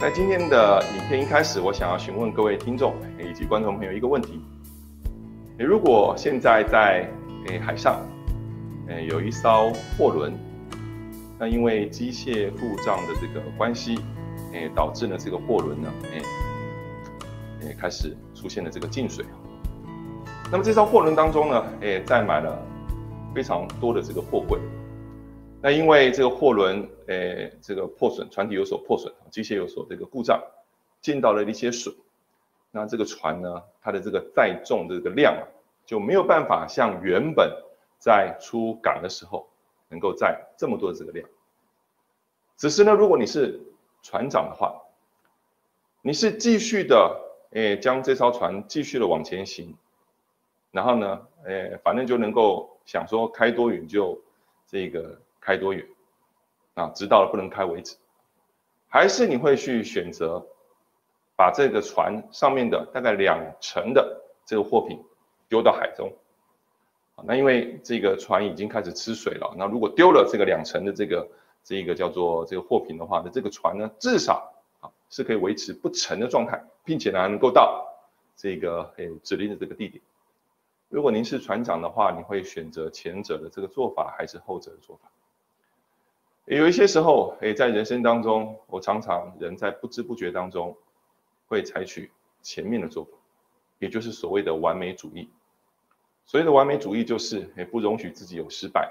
在今天的影片一开始，我想要询问各位听众以及观众朋友一个问题：如果现在在诶海上，诶有一艘货轮，那因为机械故障的这个关系，诶导致呢这个货轮呢，诶诶开始出现了这个进水。那么这艘货轮当中呢，诶载满了非常多的这个货柜。那因为这个货轮，诶，这个破损，船体有所破损，机械有所这个故障，进到了一些水，那这个船呢，它的这个载重的这个量啊，就没有办法像原本在出港的时候能够载这么多的这个量。只是呢，如果你是船长的话，你是继续的，诶，将这艘船继续的往前行，然后呢，诶，反正就能够想说开多远就这个。开多远啊？直到了不能开为止，还是你会去选择把这个船上面的大概两成的这个货品丢到海中？那因为这个船已经开始吃水了，那如果丢了这个两成的这个这个叫做这个货品的话，那这个船呢至少啊是可以维持不沉的状态，并且呢还能够到这个诶指令的这个地点。如果您是船长的话，你会选择前者的这个做法，还是后者的做法？有一些时候，诶，在人生当中，我常常人在不知不觉当中，会采取前面的做法，也就是所谓的完美主义。所谓的完美主义，就是诶，不容许自己有失败，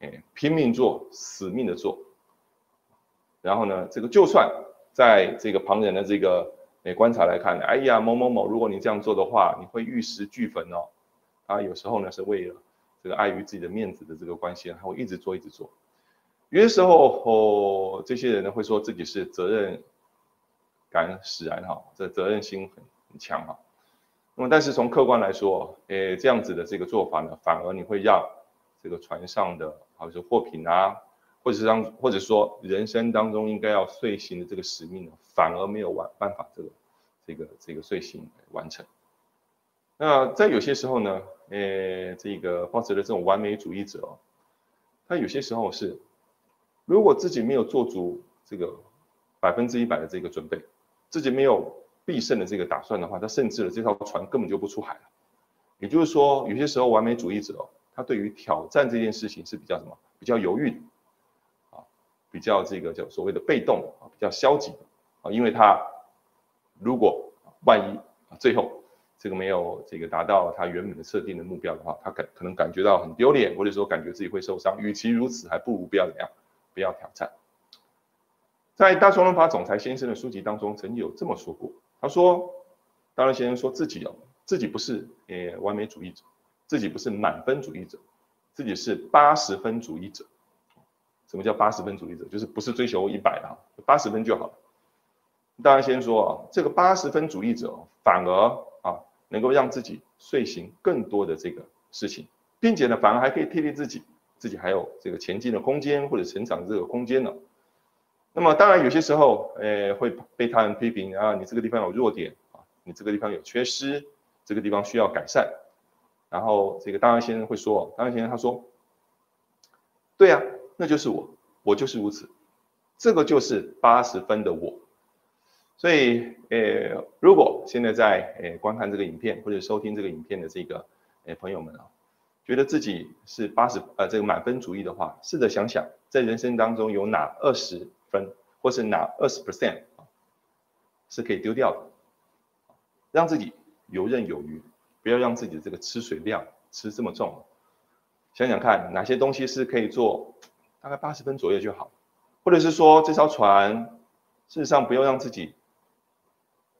诶，拼命做，死命的做。然后呢，这个就算在这个旁人的这个诶观察来看，哎呀，某某某，如果你这样做的话，你会玉石俱焚哦。啊，有时候呢，是为了这个碍于自己的面子的这个关系，他会一直做，一直做。有些时候，哦，这些人呢会说自己是责任感使然哈，这责任心很很强哈。那么，但是从客观来说，诶，这样子的这个做法呢，反而你会让这个船上的，好比说货品啊，或者是让，或者说人生当中应该要遂行的这个使命呢，反而没有完办法这个这个这个遂行完成。那在有些时候呢，诶，这个抱持的这种完美主义者，他有些时候是。如果自己没有做足这个百分之一百的这个准备，自己没有必胜的这个打算的话，他甚至这条船根本就不出海了。也就是说，有些时候完美主义者他对于挑战这件事情是比较什么？比较犹豫的啊，比较这个叫所谓的被动啊，比较消极的啊，因为他如果万一最后这个没有这个达到他原本的设定的目标的话，他感可能感觉到很丢脸，或者说感觉自己会受伤。与其如此，还不如不要怎么样。不要挑战。在大双人法总裁先生的书籍当中，曾经有这么说过。他说：“大然先生说自己哦，自己不是诶完美主义者，自己不是满分主义者，自己是八十分主义者。什么叫八十分主义者？就是不是追求一百的，八十分就好了。大然先生说啊，这个八十分主义者反而啊能够让自己遂行更多的这个事情，并且呢，反而还可以替励自己。”自己还有这个前进的空间或者成长这个空间呢。那么当然有些时候，诶会被他人批评啊，你这个地方有弱点啊，你这个地方有缺失，这个地方需要改善。然后这个当然先生会说，当然先生他说，对啊，那就是我，我就是如此，这个就是八十分的我。所以，诶，如果现在在诶观看这个影片或者收听这个影片的这个诶朋友们啊。觉得自己是八十呃这个满分主义的话，试着想想，在人生当中有哪二十分，或是哪二十 percent，是可以丢掉的，让自己游刃有余，不要让自己的这个吃水量吃这么重。想想看，哪些东西是可以做大概八十分左右就好，或者是说这艘船，事实上不要让自己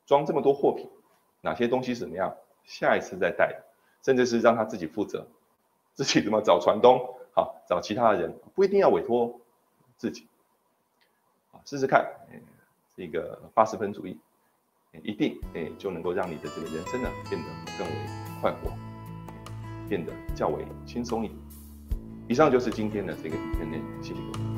装这么多货品，哪些东西怎么样，下一次再带，甚至是让他自己负责。自己怎么找船东？好，找其他的人，不一定要委托自己。啊，试试看，这个八十分主义，一定诶就能够让你的这个人生呢变得更为快活，变得较为轻松一点。以上就是今天的这个影片内容，谢谢各位。